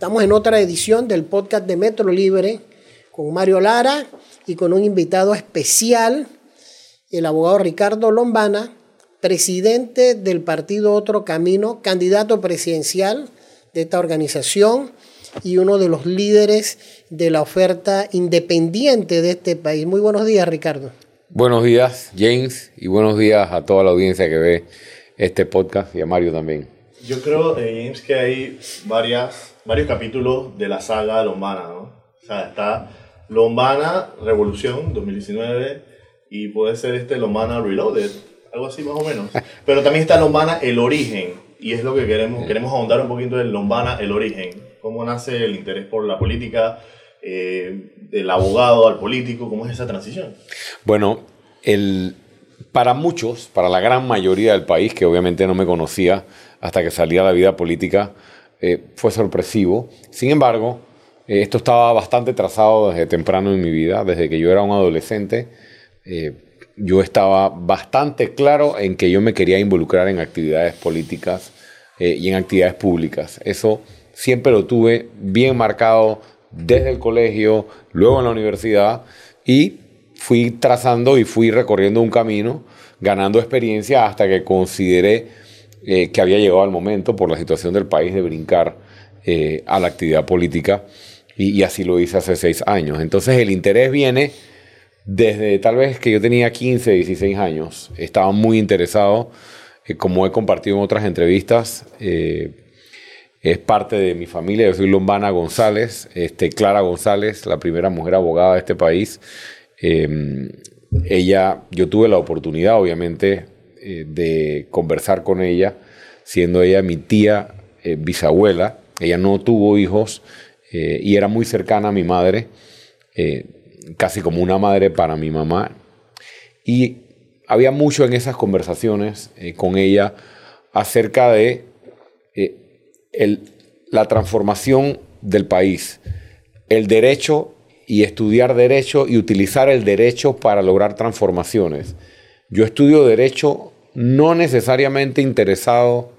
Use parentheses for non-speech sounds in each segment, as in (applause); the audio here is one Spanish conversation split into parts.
Estamos en otra edición del podcast de Metro Libre con Mario Lara y con un invitado especial, el abogado Ricardo Lombana, presidente del partido Otro Camino, candidato presidencial de esta organización y uno de los líderes de la oferta independiente de este país. Muy buenos días, Ricardo. Buenos días, James, y buenos días a toda la audiencia que ve este podcast y a Mario también. Yo creo, eh, James, que hay varias varios capítulos de la saga Lombana, ¿no? O sea, está Lombana Revolución 2019 y puede ser este Lombana Reloaded, algo así más o menos. (laughs) Pero también está Lombana El Origen y es lo que queremos, queremos ahondar un poquito del Lombana El Origen. Cómo nace el interés por la política, eh, del abogado al político, cómo es esa transición. Bueno, el, para muchos, para la gran mayoría del país, que obviamente no me conocía hasta que salía a la vida política, eh, fue sorpresivo. Sin embargo, eh, esto estaba bastante trazado desde temprano en mi vida, desde que yo era un adolescente. Eh, yo estaba bastante claro en que yo me quería involucrar en actividades políticas y en actividades públicas. Eso siempre lo tuve bien marcado desde el colegio, luego en la universidad y fui trazando y fui recorriendo un camino, ganando experiencia hasta que consideré eh, que había llegado el momento por la situación del país de brincar eh, a la actividad política y, así lo hice hace seis años. Entonces el interés viene desde tal vez que yo tenía 15, 16 años. Estaba muy interesado, eh, como he compartido en otras entrevistas. es parte de mi familia, yo soy Lombana González, este, Clara González, la primera mujer abogada de este país. ella, yo tuve la oportunidad, obviamente, eh, de conversar con ella, siendo ella mi tía eh, bisabuela. Ella no tuvo hijos eh, y era muy cercana a mi madre, casi como una madre para mi mamá. Y había mucho en esas conversaciones con ella acerca de la transformación del país, el derecho y estudiar derecho y utilizar el derecho para lograr transformaciones. Yo estudio derecho no necesariamente interesado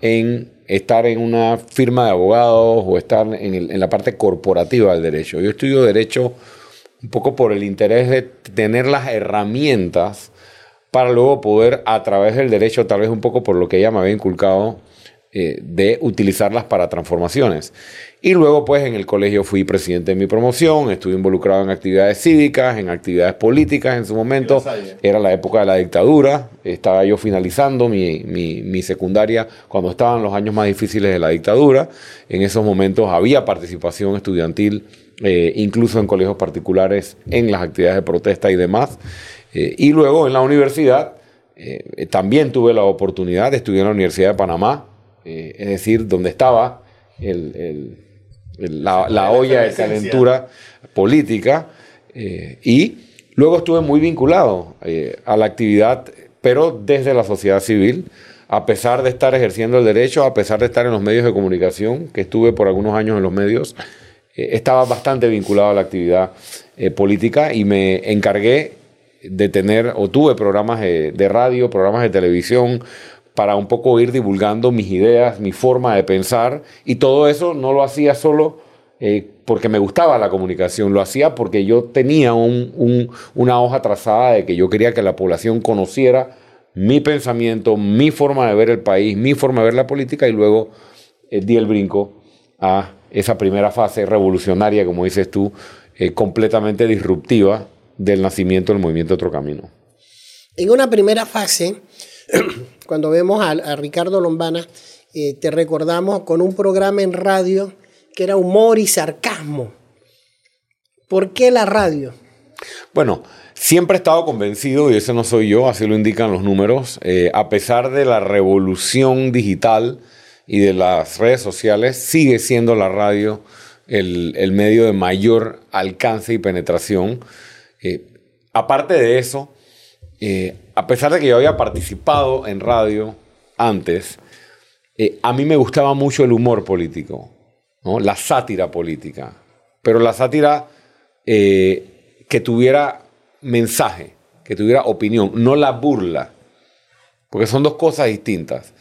en estar en una firma de abogados o estar en, la parte corporativa del derecho. Yo estudio derecho un poco por el interés de tener las herramientas para luego poder a través del derecho, tal vez un poco por lo que ella me había inculcado, eh, de utilizarlas para transformaciones. Y luego, pues, en el colegio fui presidente de mi promoción, estuve involucrado en actividades cívicas, en actividades políticas en su momento. Era la época de la dictadura, estaba yo finalizando mi, mi, secundaria cuando estaban los años más difíciles de la dictadura. En esos momentos había participación estudiantil, eh, incluso en colegios particulares, en las actividades de protesta y demás. Eh, y luego en la universidad eh, también tuve la oportunidad de estudiar en la Universidad de Panamá, es decir, donde estaba el la, olla de calentura política. Eh, y luego estuve muy vinculado eh, a la actividad, pero desde la sociedad civil, a pesar de estar ejerciendo el derecho, a pesar de estar en los medios de comunicación, que estuve por algunos años en los medios, eh, estaba bastante vinculado a la actividad política y me encargué de tener, o tuve programas de radio, programas de televisión, para un poco ir divulgando mis ideas, mi forma de pensar, y todo eso no lo hacía solo eh, porque me gustaba la comunicación, lo hacía porque yo tenía una hoja trazada de que yo quería que la población conociera mi pensamiento, mi forma de ver el país, mi forma de ver la política, y luego eh, di el brinco a esa primera fase revolucionaria, como dices tú, eh, completamente disruptiva del nacimiento del movimiento Otro Camino. En una primera fase, (clears throat) cuando vemos a, Ricardo Lombana, eh, te recordamos con un programa en radio que era humor y sarcasmo. ¿Por qué la radio? Bueno, siempre he estado convencido, y ese no soy yo, así lo indican los números, eh, a pesar de la revolución digital y de las redes sociales, sigue siendo la radio el, medio de mayor alcance y penetración. Eh, aparte de eso, a pesar de que yo había participado en radio antes, eh, a mí me gustaba mucho el humor político, la sátira política, pero la sátira eh, que tuviera mensaje, que tuviera opinión, no la burla, porque son dos cosas distintas.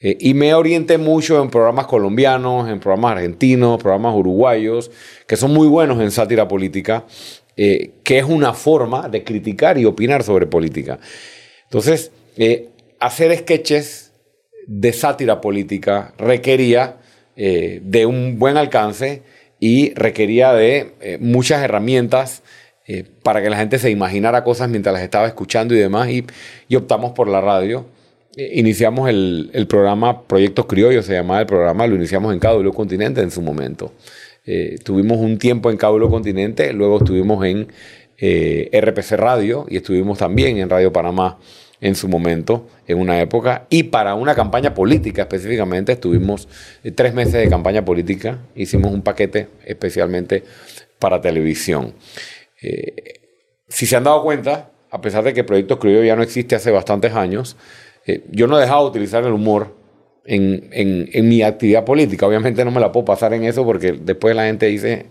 Eh, y me orienté mucho en programas colombianos, en programas argentinos, programas uruguayos, que son muy buenos en sátira política, que es una forma de criticar y opinar sobre política. Entonces, eh, hacer sketches de sátira política requería de un buen alcance y requería de muchas herramientas para que la gente se imaginara cosas mientras las estaba escuchando y demás, y, optamos por la radio iniciamos el, programa Proyectos Criollos, se llamaba el programa, lo iniciamos en Cádulo Continente en su momento. Eh, tuvimos un tiempo en Cádulo Continente, luego estuvimos en eh, RPC Radio y estuvimos también en Radio Panamá en su momento, en una época, y para una campaña política específicamente, estuvimos eh, tres meses de campaña política, hicimos un paquete especialmente para televisión. si se han dado cuenta, a pesar de que Proyectos Criollos ya no existe hace bastantes años, eh, yo no he dejado de utilizar el humor en, en, mi actividad política. Obviamente no me la puedo pasar en eso porque después la gente dice, eh,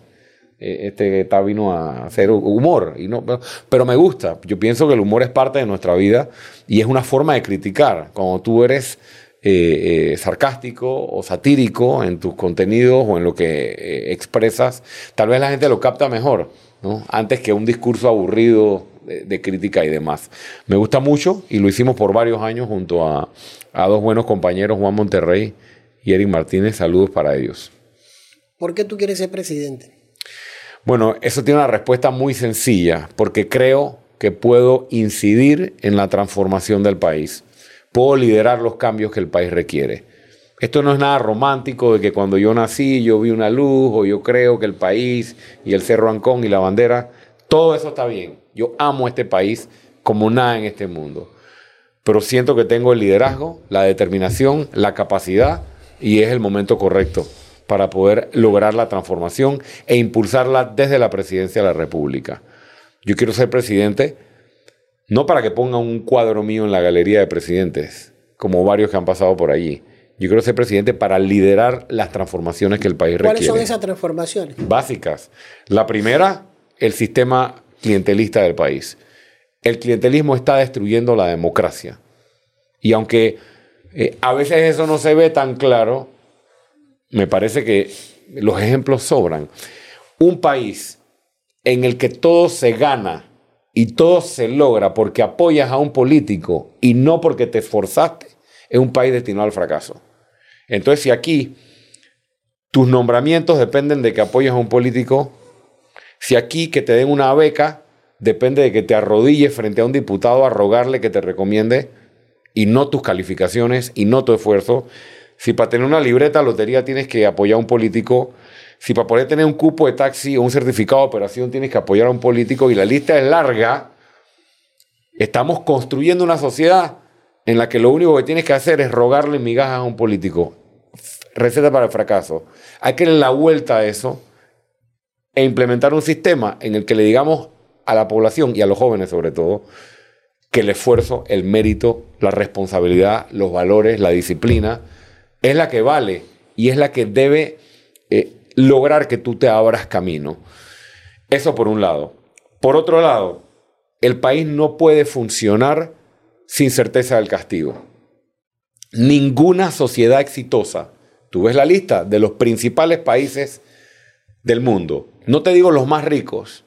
este está vino a hacer humor. Y no, pero, me gusta. Yo pienso que el humor es parte de nuestra vida y es una forma de criticar. Cuando tú eres eh, sarcástico o satírico en tus contenidos o en lo que expresas, tal vez la gente lo capta mejor, ¿no? antes que un discurso aburrido de, crítica y demás. Me gusta mucho y lo hicimos por varios años junto a, a dos buenos compañeros, Juan Monterrey y Eric Martínez. Saludos para ellos. ¿Por qué tú quieres ser presidente? Bueno, eso tiene una respuesta muy sencilla, porque creo que puedo incidir en la transformación del país. Puedo liderar los cambios que el país requiere. Esto no es nada romántico de que cuando yo nací yo vi una luz o yo creo que el país y el Cerro Ancón y la bandera, todo eso está bien. Yo amo este país como nada en este mundo. Pero siento que tengo el liderazgo, la determinación, la capacidad y es el momento correcto para poder lograr la transformación e impulsarla desde la presidencia de la República. Yo quiero ser presidente no para que ponga un cuadro mío en la galería de presidentes, como varios que han pasado por allí. Yo quiero ser presidente para liderar las transformaciones que el país requiere. ¿Cuáles son esas transformaciones? Básicas. La primera, el sistema clientelista del país. El clientelismo está destruyendo la democracia. Y aunque eh, a veces eso no se ve tan claro, me parece que los ejemplos sobran. Un país en el que todo se gana y todo se logra porque apoyas a un político y no porque te esforzaste, es un país destinado al fracaso. Entonces, si aquí tus nombramientos dependen de que apoyes a un político, si aquí que te den una beca depende de que te arrodilles frente a un diputado a rogarle que te recomiende y no tus calificaciones y no tu esfuerzo. Si para tener una libreta lotería tienes que apoyar a un político, si para poder tener un cupo de taxi o un certificado de operación tienes que apoyar a un político y la lista es larga, estamos construyendo una sociedad en la que lo único que tienes que hacer es rogarle migajas a un político. Receta para el fracaso. Hay que darle la vuelta a eso e implementar un sistema en el que le digamos a la población y a los jóvenes sobre todo que el esfuerzo, el mérito, la responsabilidad, los valores, la disciplina es la que vale y es la que debe eh, lograr que tú te abras camino. Eso por un lado. Por otro lado, el país no puede funcionar sin certeza del castigo. Ninguna sociedad exitosa, tú ves la lista de los principales países del mundo, no te digo los más ricos,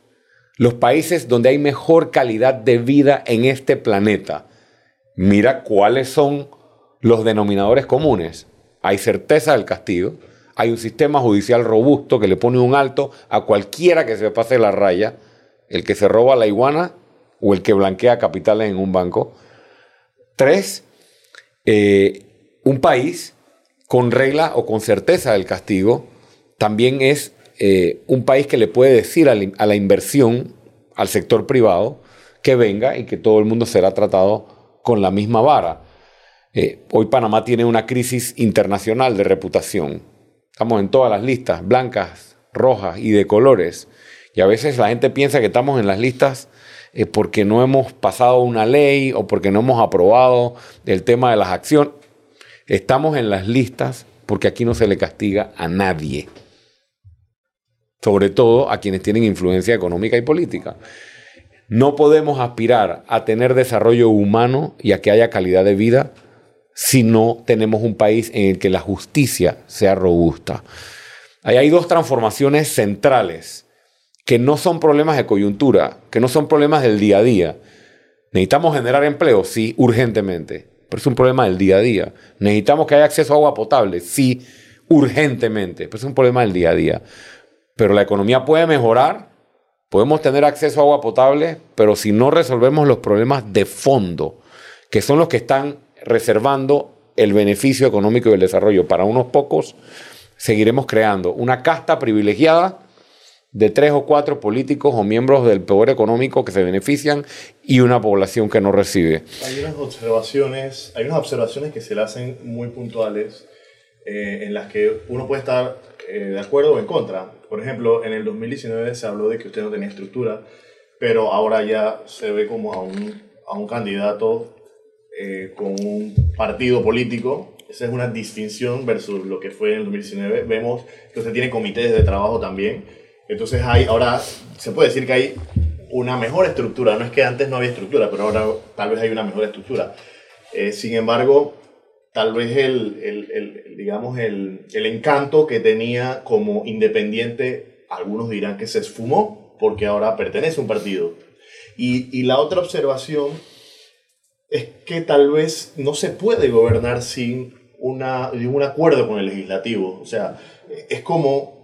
los países donde hay mejor calidad de vida en este planeta. Mira cuáles son los denominadores comunes. Hay certeza del castigo, hay un sistema judicial robusto que le pone un alto a cualquiera que se pase la raya, el que se roba la iguana o el que blanquea capitales en un banco. Tres, eh, un país con regla o con certeza del castigo también es eh, un país que le puede decir a la, inversión, al sector privado, que venga y que todo el mundo será tratado con la misma vara. Eh, hoy Panamá tiene una crisis internacional de reputación. Estamos en todas las listas, blancas, rojas y de colores. Y a veces la gente piensa que estamos en las listas eh, porque no hemos pasado una ley o porque no hemos aprobado el tema de las acciones. Estamos en las listas porque aquí no se le castiga a nadie sobre todo a quienes tienen influencia económica y política. No podemos aspirar a tener desarrollo humano y a que haya calidad de vida si no tenemos un país en el que la justicia sea robusta. Ahí hay dos transformaciones centrales que no son problemas de coyuntura, que no son problemas del día a día. Necesitamos generar empleo, sí, urgentemente, pero es un problema del día a día. Necesitamos que haya acceso a agua potable, sí, urgentemente, pero es un problema del día a día. Pero la economía puede mejorar, podemos tener acceso a agua potable, pero si no resolvemos los problemas de fondo, que son los que están reservando el beneficio económico y el desarrollo para unos pocos, seguiremos creando una casta privilegiada de tres o cuatro políticos o miembros del poder económico que se benefician y una población que no recibe. Hay unas observaciones, hay unas observaciones que se le hacen muy puntuales eh, en las que uno puede estar eh, de acuerdo o en contra. Por ejemplo, en el 2019 se habló de que usted no tenía estructura, pero ahora ya se ve como a un, a un candidato eh, con un partido político. Esa es una distinción versus lo que fue en el 2019. Vemos que usted tiene comités de trabajo también. Entonces hay, ahora se puede decir que hay una mejor estructura. No es que antes no había estructura, pero ahora tal vez hay una mejor estructura. Eh, sin embargo, tal vez el, el, el digamos, el, el, encanto que tenía como independiente, algunos dirán que se esfumó porque ahora pertenece a un partido. Y, y la otra observación es que tal vez no se puede gobernar sin una, un acuerdo con el legislativo. O sea, es como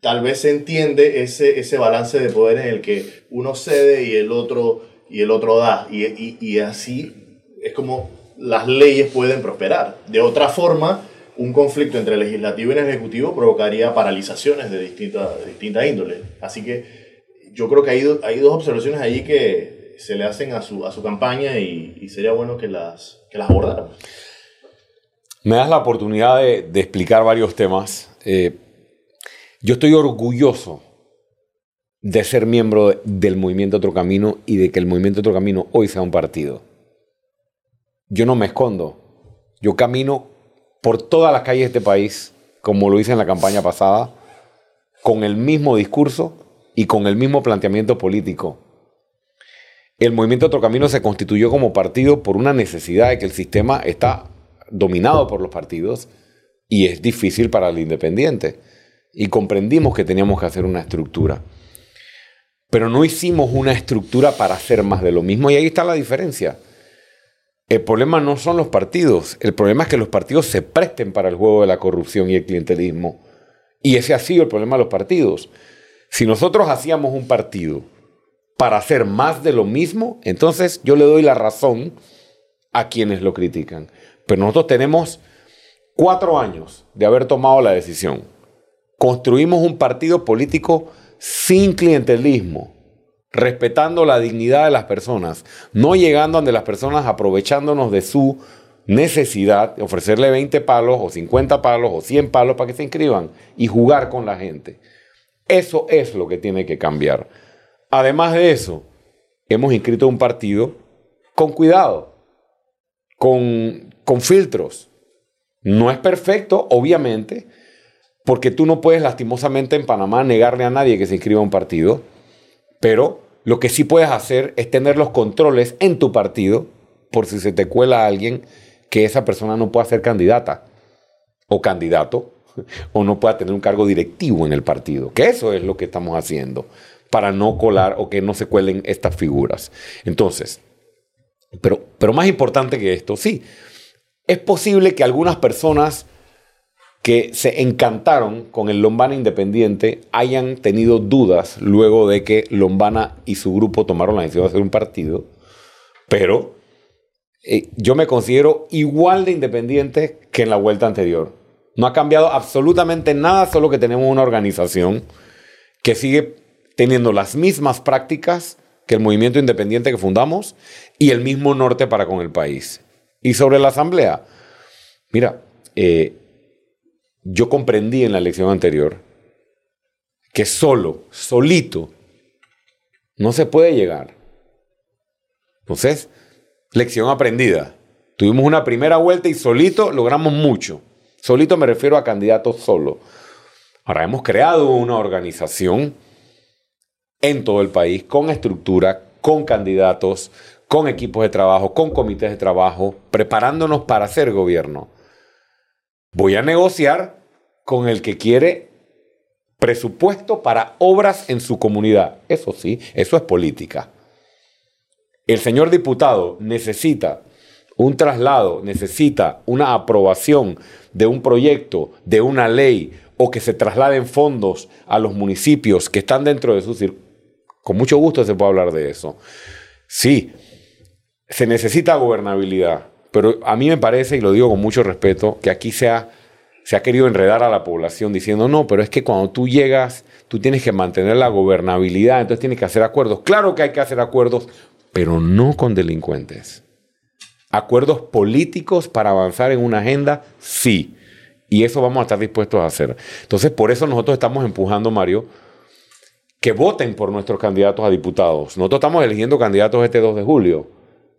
tal vez se entiende ese, ese balance de poder en el que uno cede y el otro, y el otro da. Y, y, y así es como las leyes pueden prosperar. De otra forma, un conflicto entre el legislativo y el ejecutivo provocaría paralizaciones de distinta, de distinta índole. Así que yo creo que hay, hay dos observaciones ahí que se le hacen a su, a su campaña y, sería bueno que las, que las. Me das la oportunidad de, explicar varios temas. Eh, yo estoy orgulloso de ser miembro de, del movimiento Otro Camino y de que el movimiento Otro Camino hoy sea un partido. Yo no me escondo. Yo camino por todas las calles de este país, como lo hice en la campaña pasada, con el mismo discurso y con el mismo planteamiento político el movimiento Otro Camino se constituyó como partido por una necesidad de que el sistema está dominado por los partidos y es difícil para el independiente. Y comprendimos que teníamos que hacer una estructura. Pero no hicimos una estructura para hacer más de lo mismo y ahí está la diferencia. El problema no son los partidos, el problema es que los partidos se presten para el juego de la corrupción y el clientelismo. Y ese ha sido el problema de los partidos. Si nosotros hacíamos un partido para hacer más de lo mismo, entonces yo le doy la razón a quienes lo critican. Pero nosotros tenemos cuatro años de haber tomado la decisión. Construimos un partido político sin clientelismo, respetando la dignidad de las personas, no llegando ante las personas aprovechándonos de su necesidad ofrecerle 20 palos o 50 palos o 100 palos para que se inscriban y jugar con la gente. Eso es lo que tiene que cambiar. Además de eso, hemos inscrito un partido con cuidado, con, con filtros. No es perfecto, obviamente, porque tú no puedes lastimosamente en Panamá negarle a nadie que se inscriba a un partido, pero lo que sí puedes hacer es tener los controles en tu partido por si se te cuela a alguien que esa persona no pueda ser candidata o candidato (laughs) o no pueda tener un cargo directivo en el partido, que eso es lo que estamos haciendo para no colar o que no se cuelen estas figuras. Entonces, pero, pero más importante que esto, sí, es posible que algunas personas que se encantaron con el Lombana Independiente hayan tenido dudas luego de que Lombana y su grupo tomaron la decisión de hacer un partido, pero eh, yo me considero igual de independiente que en la vuelta anterior. No ha cambiado absolutamente nada, solo que tenemos una organización que sigue teniendo las mismas prácticas que el movimiento independiente que fundamos y el mismo norte para con el país. Y sobre la asamblea, mira, eh, yo comprendí en la elección anterior que solo, solito, no se puede llegar. Entonces, lección aprendida. Tuvimos una primera vuelta y solito logramos mucho. Solito me refiero a candidatos solo. Ahora hemos creado una organización en todo el país, con estructura, con candidatos, con equipos de trabajo, con comités de trabajo, preparándonos para hacer gobierno. Voy a negociar con el que quiere presupuesto para obras en su comunidad. Eso sí, eso es política. El señor diputado necesita un traslado, necesita una aprobación de un proyecto, de una ley, o que se trasladen fondos a los municipios que están dentro de su circuito. Con mucho gusto se puede hablar de eso. Sí, se necesita gobernabilidad, pero a mí me parece, y lo digo con mucho respeto, que aquí se ha, se ha querido enredar a la población diciendo, no, pero es que cuando tú llegas, tú tienes que mantener la gobernabilidad, entonces tienes que hacer acuerdos. Claro que hay que hacer acuerdos, pero no con delincuentes. Acuerdos políticos para avanzar en una agenda, sí. Y eso vamos a estar dispuestos a hacer. Entonces, por eso nosotros estamos empujando, Mario, que voten por nuestros candidatos a diputados. Nosotros estamos eligiendo candidatos este 2 de julio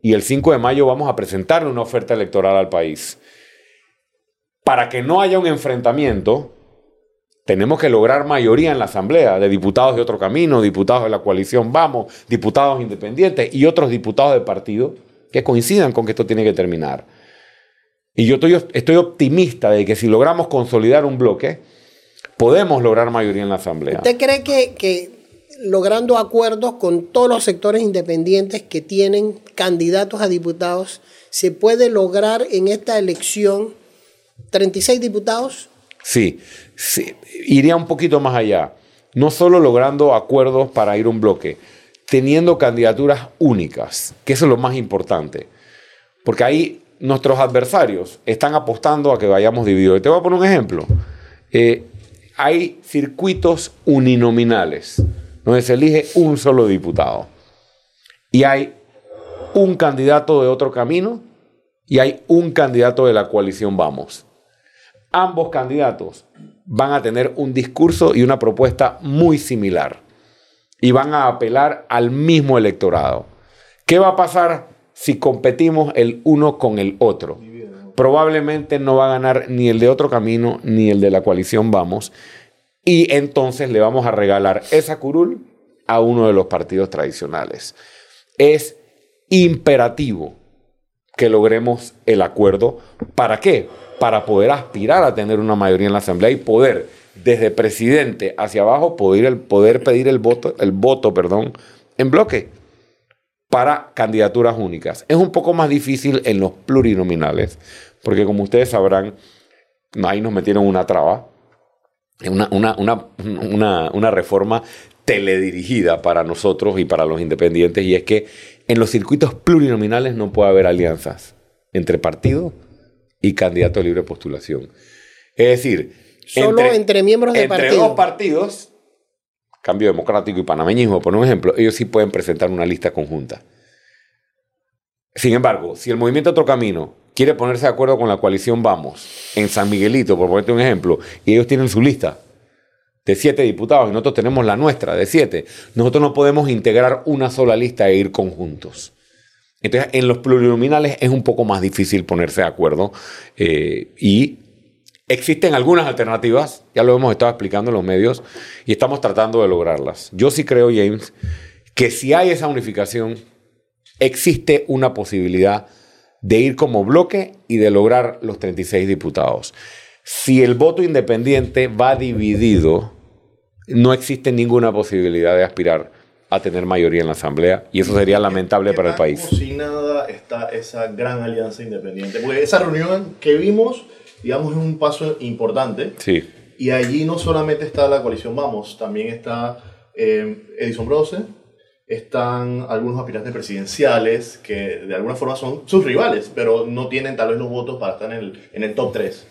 y el 5 de mayo vamos a presentar una oferta electoral al país. Para que no haya un enfrentamiento, tenemos que lograr mayoría en la Asamblea de diputados de otro camino, diputados de la coalición Vamos, diputados independientes y otros diputados de partido que coincidan con que esto tiene que terminar. Y yo estoy, estoy optimista de que si logramos consolidar un bloque, podemos lograr mayoría en la Asamblea. ¿Usted cree que, que logrando acuerdos con todos los sectores independientes que tienen candidatos a diputados, se puede lograr en esta elección 36 diputados? Sí, sí, iría un poquito más allá. No solo logrando acuerdos para ir un bloque, teniendo candidaturas únicas, que eso es lo más importante. Porque ahí nuestros adversarios están apostando a que vayamos divididos. Te voy a poner un ejemplo. Eh, hay circuitos uninominales, donde se elige un solo diputado. Y hay un candidato de otro camino y hay un candidato de la coalición Vamos. Ambos candidatos van a tener un discurso y una propuesta muy similar y van a apelar al mismo electorado. ¿Qué va a pasar si competimos el uno con el otro? Probablemente no va a ganar ni el de otro camino ni el de la coalición Vamos. Y entonces le vamos a regalar esa curul a uno de los partidos tradicionales. Es imperativo que logremos el acuerdo. ¿Para qué? Para poder aspirar a tener una mayoría en la Asamblea y poder desde presidente hacia abajo poder, pedir el voto, el voto perdón, en bloque para candidaturas únicas. Es un poco más difícil en los plurinominales, porque como ustedes sabrán, ahí nos metieron una traba, una, una, una, una reforma teledirigida para nosotros y para los independientes, y es que en los circuitos plurinominales no puede haber alianzas entre partidos y candidato a libre postulación. Es decir, Solo entre, miembros de entre partido. dos partidos, Cambio Democrático y Panameñismo, por un ejemplo, ellos sí pueden presentar una lista conjunta. Sin embargo, si el movimiento Otro Camino quiere ponerse de acuerdo con la coalición Vamos en San Miguelito, por ponerte un ejemplo, y ellos tienen su lista de siete diputados y nosotros tenemos la nuestra de siete, nosotros no podemos integrar una sola lista e ir conjuntos. Entonces, en los plurinominales es un poco más difícil ponerse de acuerdo eh, y Existen algunas alternativas, ya lo hemos estado explicando en los medios, y estamos tratando de lograrlas. Yo sí creo, James, que si hay esa unificación, existe una posibilidad de ir como bloque y de lograr los 36 diputados. Si el voto independiente va dividido, no existe ninguna posibilidad de aspirar a tener mayoría en la Asamblea y eso sería lamentable para el país. nada está esa gran alianza independiente? Porque esa reunión que vimos digamos, es un paso importante. Sí. Y allí no solamente está la coalición Vamos, también está eh, Edison Brose, están algunos aspirantes presidenciales que de alguna forma son sus rivales, pero no tienen tal vez los votos para estar en el, en el top 3.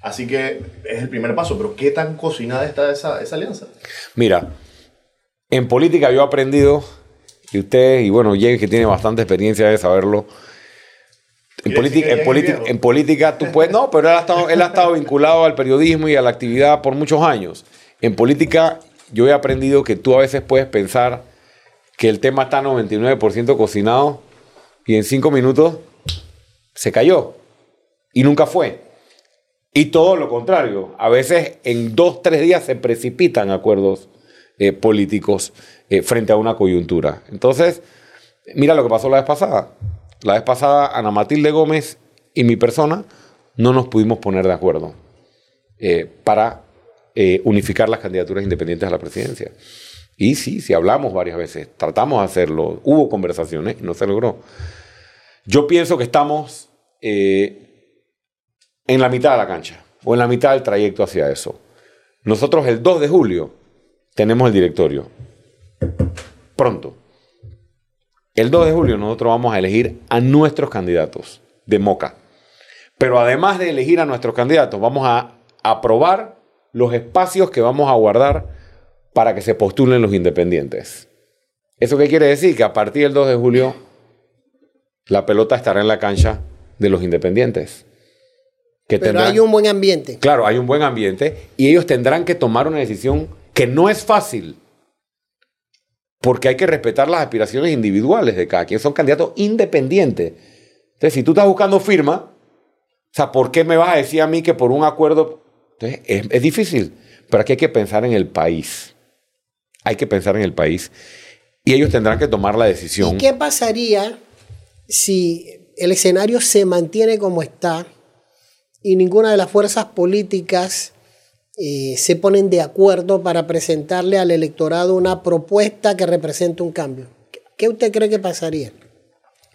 Así que es el primer paso, pero ¿qué tan cocinada está esa, esa alianza? Mira, en política yo he aprendido, y usted, y bueno, James que tiene bastante experiencia de saberlo, en, política, en, política, en política tú puedes... No, pero él ha, estado, él ha estado vinculado al periodismo y a la actividad por muchos años. En política yo he aprendido que tú a veces puedes pensar que el tema está 99% cocinado y en cinco minutos se cayó y nunca fue. Y todo lo contrario, a veces en dos, tres días se precipitan acuerdos eh, políticos eh, frente a una coyuntura. Entonces, Mira lo que pasó la vez pasada. La vez pasada, Ana Matilde Gómez y mi persona no nos pudimos poner de acuerdo eh, para unificar las candidaturas independientes a la presidencia. Y sí, sí hablamos varias veces, tratamos de hacerlo, hubo conversaciones, no se logró. Yo pienso que estamos eh, en la mitad de la cancha o en la mitad del trayecto hacia eso. Nosotros el 2 de julio tenemos el directorio. Pronto. El 2 de julio nosotros vamos a elegir a nuestros candidatos de Moca. Pero además de elegir a nuestros candidatos, vamos a aprobar los espacios que vamos a guardar para que se postulen los independientes. ¿Eso qué quiere decir? Que a partir del 2 de julio la pelota estará en la cancha de los independientes. Que Pero hay un buen ambiente. Claro, hay un buen ambiente y ellos tendrán que tomar una decisión que no es fácil porque hay que respetar las aspiraciones individuales de cada quien. Son candidatos independientes. Entonces, si tú estás buscando firma, o sea, ¿por qué me vas a decir a mí que por un acuerdo? Entonces, es, difícil, pero aquí hay que pensar en el país. Hay que pensar en el país. Y ellos tendrán que tomar la decisión. ¿Y qué pasaría si el escenario se mantiene como está y ninguna de las fuerzas políticas eh, se ponen de acuerdo para presentarle al electorado una propuesta que represente un cambio. ¿Qué usted cree que pasaría?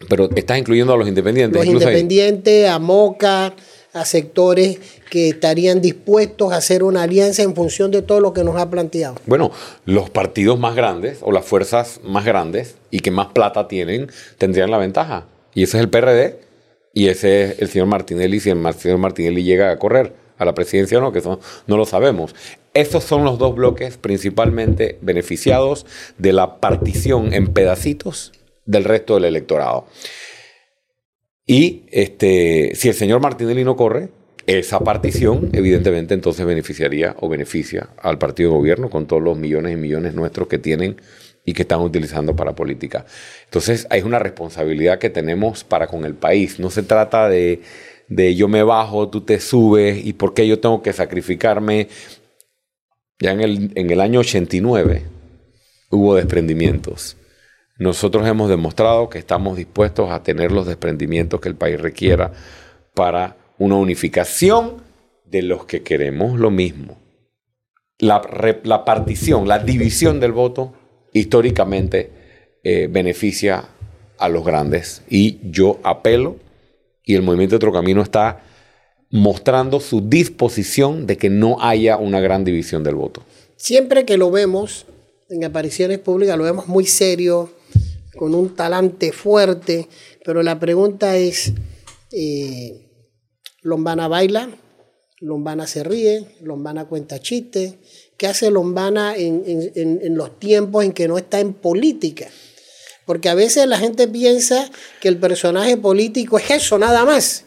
Pero estás incluyendo a los independientes. Los independientes, a Moca, a sectores que estarían dispuestos a hacer una alianza en función de todo lo que nos ha planteado. Bueno, los partidos más grandes o las fuerzas más grandes y que más plata tienen tendrían la ventaja. Y ese es el PRD y ese es el señor Martinelli si el señor Martinelli llega a correr a la presidencia o no, que no lo sabemos. Estos son los dos bloques principalmente beneficiados de la partición en pedacitos del resto del electorado. Y este, si el señor Martinelli no corre, esa partición evidentemente entonces beneficiaría o beneficia al partido de gobierno con todos los millones y millones nuestros que tienen y que están utilizando para política. Entonces hay una responsabilidad que tenemos para con el país. No se trata de de yo me bajo, tú te subes y por qué yo tengo que sacrificarme. Ya en el, en el año 89 hubo desprendimientos. Nosotros hemos demostrado que estamos dispuestos a tener los desprendimientos que el país requiera para una unificación de los que queremos lo mismo. La, la partición, la división del voto históricamente eh, beneficia a los grandes y yo apelo y el movimiento de Otro Camino está mostrando su disposición de que no haya una gran división del voto. Siempre que lo vemos en apariciones públicas, lo vemos muy serio, con un talante fuerte, pero la pregunta es, eh, ¿Lombana baila? ¿Lombana se ríe? ¿Lombana cuenta chistes? ¿Qué hace Lombana en, en los tiempos en que no está en política? Porque a veces la gente piensa que el personaje político es eso, nada más.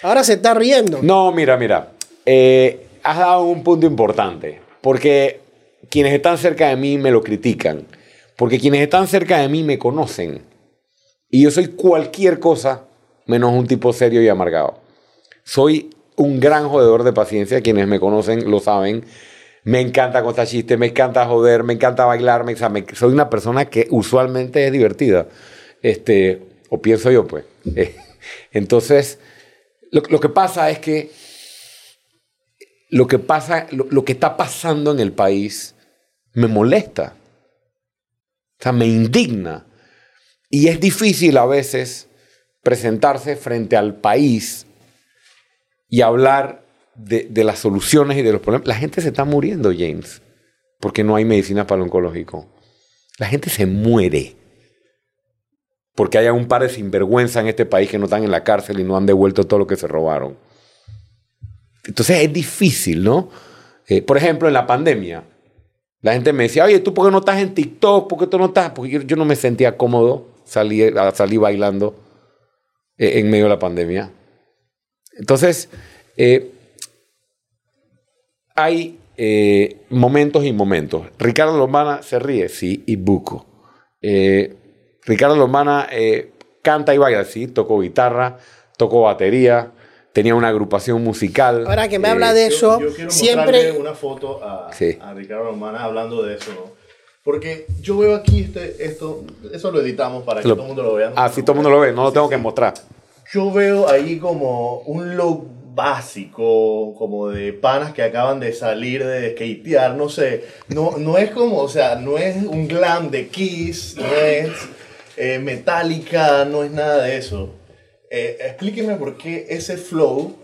Ahora se está riendo. No, mira, mira. Eh, has dado un punto importante. Porque quienes están cerca de mí me lo critican. Porque quienes están cerca de mí me conocen. Y yo soy cualquier cosa menos un tipo serio y amargado. Soy un gran jodedor de paciencia. Quienes me conocen lo saben me encanta contar chistes, me encanta joder, me encanta bailar, me, soy una persona que usualmente es divertida, este, o pienso yo pues. Eh, entonces, lo, que pasa es que lo que pasa, lo, que está pasando en el país me molesta, o sea, me indigna. Y es difícil a veces presentarse frente al país y hablar de, las soluciones y de los problemas. La gente se está muriendo, James, porque no hay medicina para oncológico. La gente se muere porque hay un par de sinvergüenza en este país que no están en la cárcel y no han devuelto todo lo que se robaron. Entonces es difícil, ¿no? Eh, por ejemplo, en la pandemia, la gente me decía, oye, ¿tú por qué no estás en TikTok? ¿Por qué tú no estás? Porque yo, no me sentía cómodo salir, salir bailando eh, en medio de la pandemia. Entonces, eh, hay eh, momentos y momentos. Ricardo Lombana se ríe, sí, y buco. Eh, Ricardo Lombana canta y baila, sí, tocó guitarra, tocó batería, tenía una agrupación musical. Ahora que me habla de eso, yo, quiero siempre... una foto a, Ricardo Lombana hablando de eso, ¿no? Porque yo veo aquí este, esto, eso lo editamos para que Lo- todo el mundo lo vea. Ah, sí, todo el mundo lo ve, no lo tengo que mostrar. Yo veo ahí como un look básico, como de panas que acaban de salir de skatear, no sé. No, no es como, o sea, no es un glam de Kiss, no es eh, Metallica, no es nada de eso. Eh, explíqueme por qué ese flow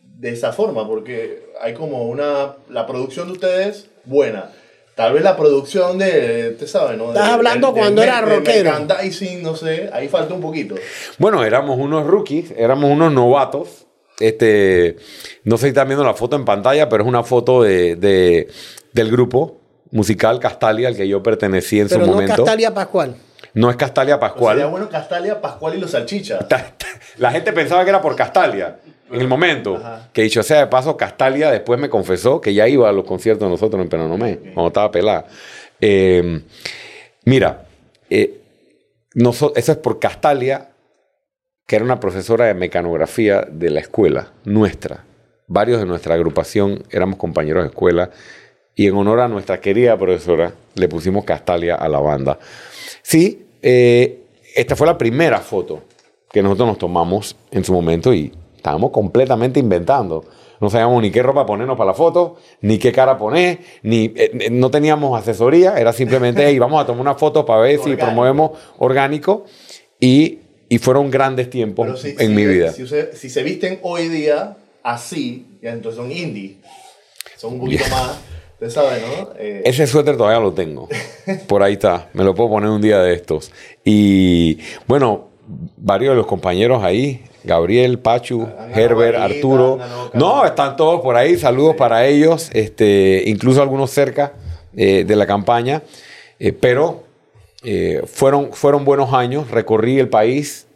de esa forma, porque hay como una, la producción de ustedes buena. Tal vez la producción de, usted sabe, ¿no? Estás De- hablando de- de cuando era de rockero. merchandising, no sé, ahí falta un poquito. Bueno, éramos unos rookies, éramos unos novatos. Este, no sé si están viendo la foto en pantalla, pero es una foto de, de- del grupo musical Castalia, al que yo pertenecí en Pero su no momento. Castalia Pascual. No es Castalia Sería Pascual. bueno Castalia, Pascual y los salchichas. (laughs) La gente pensaba que era por Castalia en el momento. Ajá. Que dicho sea de paso, Castalia después me confesó que ya iba a los conciertos de nosotros en Penonomé, cuando estaba pelada. Eh, mira, eh, eso es por Castalia, que era una profesora de mecanografía de la escuela nuestra. Varios de nuestra agrupación éramos compañeros de escuela y en honor a nuestra querida profesora le pusimos Castalia a la banda. Sí, eh, esta fue la primera foto que nosotros nos tomamos en su momento y estábamos completamente inventando. No sabíamos ni qué ropa ponernos para la foto, ni qué cara poner, ni eh, eh, no teníamos asesoría, era simplemente, "Hey, vamos a tomar una foto para ver si Orgánico. promovemos orgánico y, y fueron grandes tiempos si, en si- mi vida. Si, si se visten hoy día así, ya entonces son indie. Son un poquito más, usted sabe, ¿no? Eh, Ese suéter todavía lo tengo. (laughs) Por ahí está. Me lo puedo poner un día de estos. Y bueno, varios de los compañeros ahí. Gabriel, Pachu, ganado Herbert, Arturo. No, están todos por ahí. Saludos para ellos. Este, incluso algunos cerca eh, de la campaña. Eh, pero fueron, fueron buenos años. Recorrí el país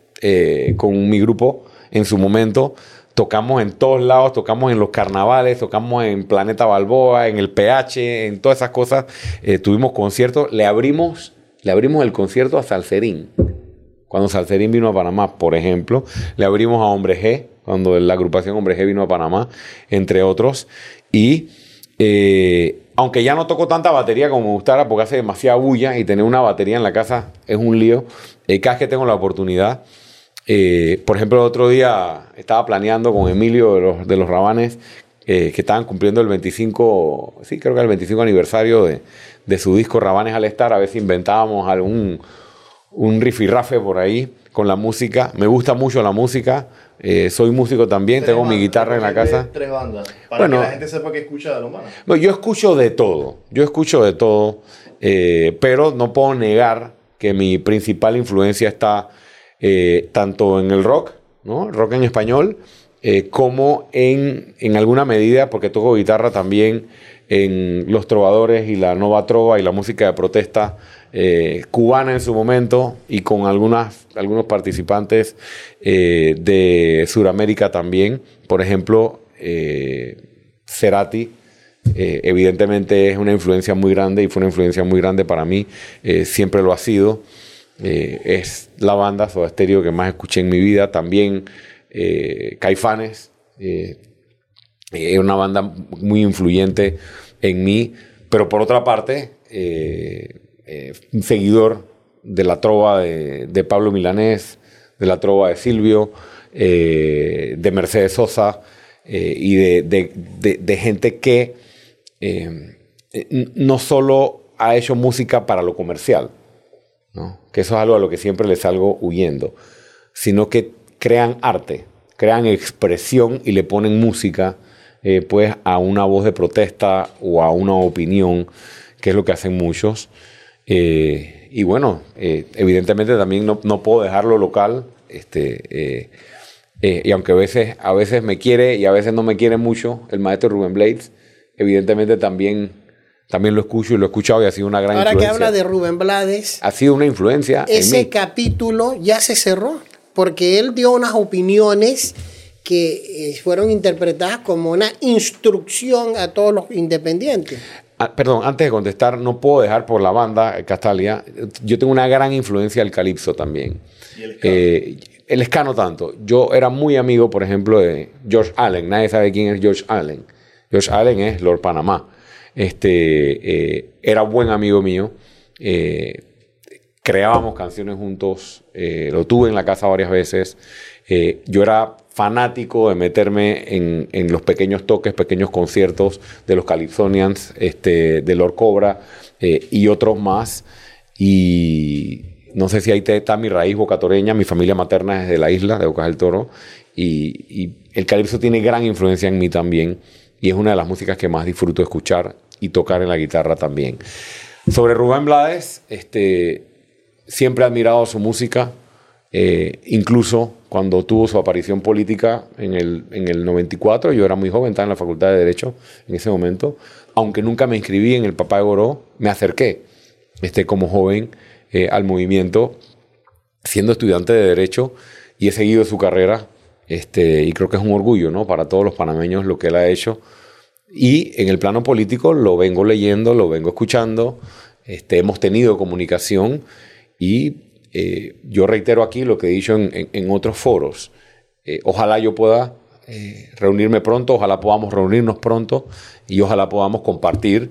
con mi grupo en su momento. Tocamos en todos lados, tocamos en los carnavales, tocamos en Planeta Balboa, en el PH, en todas esas cosas. Eh, tuvimos conciertos. Le abrimos, le abrimos el concierto a Salserín. Cuando Salserín vino a Panamá, por ejemplo, le abrimos a Hombre G, cuando la agrupación Hombre G vino a Panamá, entre otros. Y eh, aunque ya no toco tanta batería como me gustara, porque hace demasiada bulla y tener una batería en la casa es un lío, eh, cada vez que tengo la oportunidad, eh, por ejemplo, el otro día estaba planeando con Emilio de los, de los Rabanes, eh, que estaban cumpliendo el 25, sí, creo que el 25 aniversario de, de su disco Rabanes al Estar, a ver si inventábamos algún un rifirrafe por ahí con la música. Me gusta mucho la música. eh, soy músico también, tres tengo mi guitarra en la casa. Tres bandas. Para Bueno. que la gente sepa que escucha de los manos. No, yo escucho de todo, yo escucho de todo, eh, pero no puedo negar que mi principal influencia está eh, tanto en el rock, rock en español, eh, como en, en alguna medida, porque toco guitarra también, en los trovadores y la nova trova y la música de protesta eh, cubana en su momento y con algunas, algunos participantes de Sudamérica también. Por ejemplo, Cerati, evidentemente es una influencia muy grande y fue una influencia muy grande para mí, siempre lo ha sido. Eh, es la banda Soda Stereo que más escuché en mi vida. También eh, Caifanes, eh, es una banda muy influyente en mí, pero por otra parte, un seguidor de la trova de, Pablo Milanés, de la trova de Silvio, de Mercedes Sosa y de, gente que no solo ha hecho música para lo comercial, que eso es algo a lo que siempre les salgo huyendo, sino que crean arte, crean expresión y le ponen música eh, pues a una voz de protesta o a una opinión, que es lo que hacen muchos. Eh, y bueno, eh, evidentemente también no, puedo dejarlo local, este, y aunque a veces, a veces me quiere y a veces no me quiere mucho el maestro Rubén Blades, evidentemente también, también lo escucho y lo he escuchado y ha sido una gran Ahora que influencia. habla de Rubén Blades, Ha sido una influencia en ese mí. capítulo ya se cerró, porque él dio unas opiniones que eh, fueron interpretadas como una instrucción a todos los independientes. Ah, perdón, antes de contestar, no puedo dejar por la banda eh, Castalia. Yo tengo una gran influencia del calipso también. Y el. Eh, el ska no tanto. Yo era muy amigo, por ejemplo, de George Allen. Nadie sabe quién es George Allen. George Allen es Lord Panamá. Este, eh, era buen amigo mío. Eh, creábamos canciones juntos, eh, lo tuve en la casa varias veces. yo era fanático de meterme en, en, los pequeños toques, pequeños conciertos de los Calypsonians, este, de Lord Cobra y otros más. Y no sé si ahí está mi raíz bocatoreña, mi familia materna es de la isla, de Bocas del Toro, y, y el calipso tiene gran influencia en mí también y es una de las músicas que más disfruto escuchar y tocar en la guitarra también. Sobre Rubén Blades, este, siempre he admirado su música, eh, incluso cuando tuvo su aparición política en el, en el 94, yo era muy joven, estaba en la Facultad de Derecho en ese momento, aunque nunca me inscribí en el Papá de Goró, me acerqué este, como joven eh, al movimiento, siendo estudiante de Derecho, y he seguido su carrera este, y creo que es un orgullo ¿no? para todos los panameños lo que él ha hecho. Y en el plano político lo vengo leyendo, lo vengo escuchando, este, hemos tenido comunicación y eh, yo reitero aquí lo que he dicho en, otros foros. Eh, ojalá yo pueda eh, reunirme pronto, ojalá podamos reunirnos pronto y ojalá podamos compartir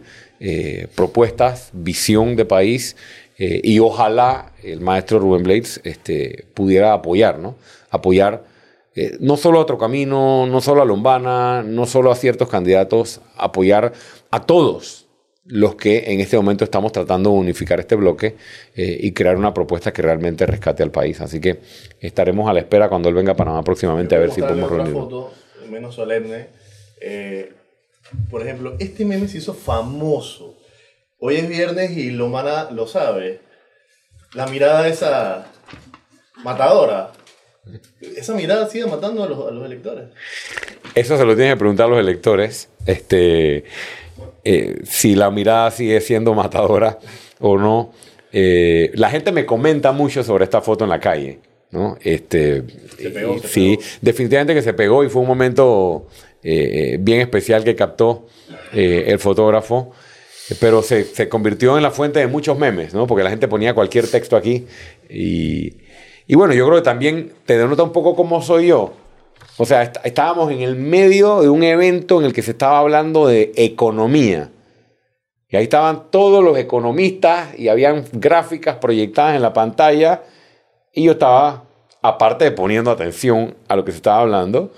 propuestas, visión de país y ojalá el maestro Rubén Blades este, pudiera apoyar, ¿no? Apoyar eh, no solo a Otro Camino, no solo a Lombana, no solo a ciertos candidatos, apoyar a todos los que en este momento estamos tratando de unificar este bloque eh, y crear una propuesta que realmente rescate al país. Así que estaremos a la espera cuando él venga a Panamá próximamente a ver si podemos reunirnos. foto menos solemne. Eh, por ejemplo, este meme se hizo famoso. Hoy es viernes y Lombana lo sabe. La mirada esa matadora esa mirada sigue matando a los, electores. Eso se lo tienen que preguntar a los electores. Este, eh, si la mirada sigue siendo matadora o no. Eh, la gente me comenta mucho sobre esta foto en la calle. ¿no? Este, sí, definitivamente que se pegó y fue un momento eh, bien especial que captó el fotógrafo. Pero se, se, convirtió en la fuente de muchos memes, ¿no? Porque la gente ponía cualquier texto aquí y, y bueno, yo creo que también te denota un poco cómo soy yo. O sea, estábamos en el medio de un evento en el que se estaba hablando de economía. Y ahí estaban todos los economistas y habían gráficas proyectadas en la pantalla. Y yo estaba, aparte de poniendo atención a lo que se estaba hablando,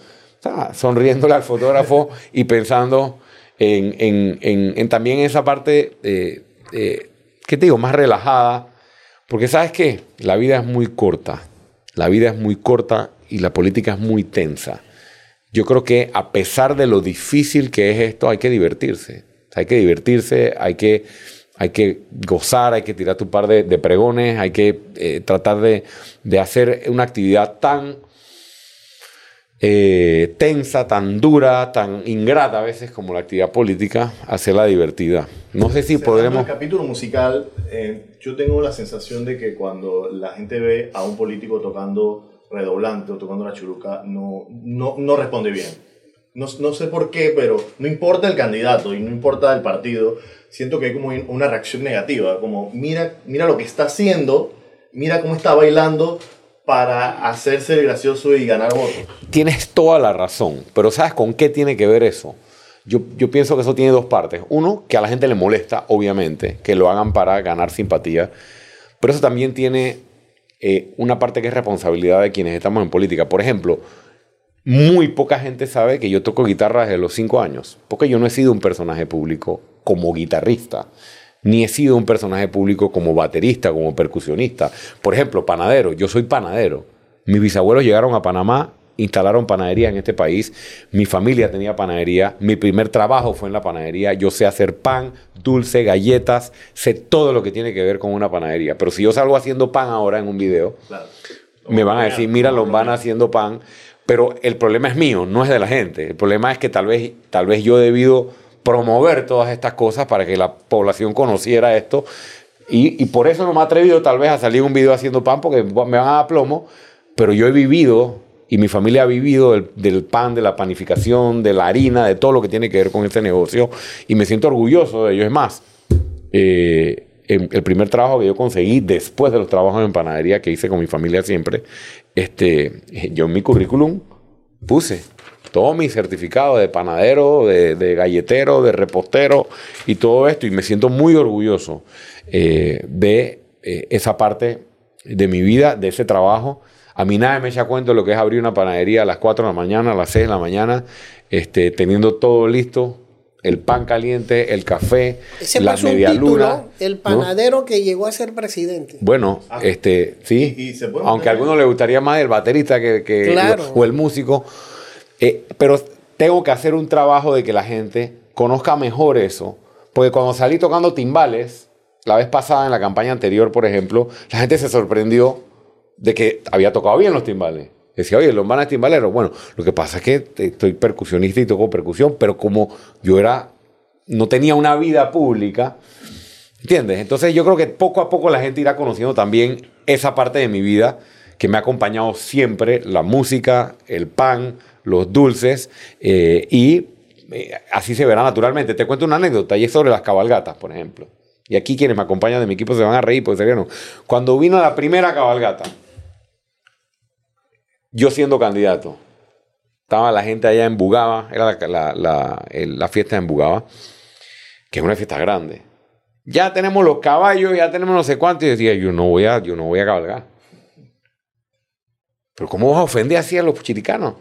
sonriéndole al fotógrafo y pensando en, también esa parte, eh, eh, ¿qué te digo?, más relajada porque sabes qué, la vida es muy corta, la vida es muy corta y la política es muy tensa. Yo creo que a pesar de lo difícil que es esto, hay que divertirse. Hay que divertirse, hay que, hay que gozar, hay que tirar tu par de, pregones, hay que eh, tratar de, de hacer una actividad tan eh, tensa, tan dura, tan ingrata a veces como la actividad política, hacerla divertida. No sé si podremos... el capítulo musical, eh, yo tengo la sensación de que cuando la gente ve a un político tocando redoblante o tocando la churuca, no, no, no responde bien. No, no, sé por qué, pero no importa el candidato y no importa el partido, siento que hay como una reacción negativa, como mira, mira lo que está haciendo, mira cómo está bailando, para hacerse gracioso y ganar votos. Tienes toda la razón, pero ¿sabes con qué tiene que ver eso? Yo, yo, pienso que eso tiene dos partes. Uno, que a la gente le molesta, obviamente, que lo hagan para ganar simpatía, pero eso también tiene eh, una parte que es responsabilidad de quienes estamos en política. Por ejemplo, muy poca gente sabe que yo toco guitarra desde los cinco años, porque yo no he sido un personaje público como guitarrista ni he sido un personaje público como baterista, como percusionista. Por ejemplo, panadero, yo soy panadero. Mis bisabuelos llegaron a Panamá, instalaron panadería en este país, mi familia tenía panadería, mi primer trabajo fue en la panadería, yo sé hacer pan, dulce, galletas, sé todo lo que tiene que ver con una panadería. Pero si yo salgo haciendo pan ahora en un video, me van a decir, mira, van haciendo pan, pero el problema es mío, no es de la gente. El problema es que tal vez, tal vez yo he debido promover todas estas cosas para que la población conociera esto. Y, por eso no me he atrevido tal vez a salir un video haciendo pan porque me van a plomo, pero yo he vivido y mi familia ha vivido del, pan, de la panificación, de la harina, de todo lo que tiene que ver con este negocio y me siento orgulloso de ello. Es más, eh, el primer trabajo que yo conseguí después de los trabajos en panadería que hice con mi familia siempre, este, yo en mi currículum puse todo mi certificado de panadero, de, de galletero, de repostero y todo esto. Y me siento muy orgulloso eh, de eh, esa parte de mi vida, de ese trabajo. A mí nadie me echa cuenta de lo que es abrir una panadería a las 4 de la mañana, a las 6 de la mañana, este, teniendo todo listo, el pan caliente, el café, Ese la pasó un media título, luna. el ¿no? panadero que llegó a ser presidente. Bueno, Ah, este, sí. y- y se puede aunque a algunos le gustaría más el baterista que, que- Claro. o el músico. Eh, pero tengo que hacer un trabajo de que la gente conozca mejor eso. Porque cuando salí tocando timbales, la vez pasada en la campaña anterior, por ejemplo, la gente se sorprendió de que había tocado bien los timbales. Decía, oye, Lombana es timbalero. Bueno, lo que pasa es que estoy percusionista y toco percusión, pero como yo era, no tenía una vida pública, ¿Entiendes? Entonces yo creo que poco a poco la gente irá conociendo también esa parte de mi vida que me ha acompañado siempre, la música, el pan, los dulces, eh, y eh, así se verá naturalmente. Te cuento una anécdota y es sobre las cabalgatas, por ejemplo. Y aquí quienes me acompañan de mi equipo se van a reír porque se. Cuando vino la primera cabalgata, yo siendo candidato, estaba la gente allá en Bugaba, era la, la- la fiesta en Bugaba, que es una fiesta grande ya tenemos los caballos, ya tenemos no sé cuánto. Y decía, yo no voy a, yo no voy a cabalgar. Pero ¿cómo vas a ofender así a los chiricanos?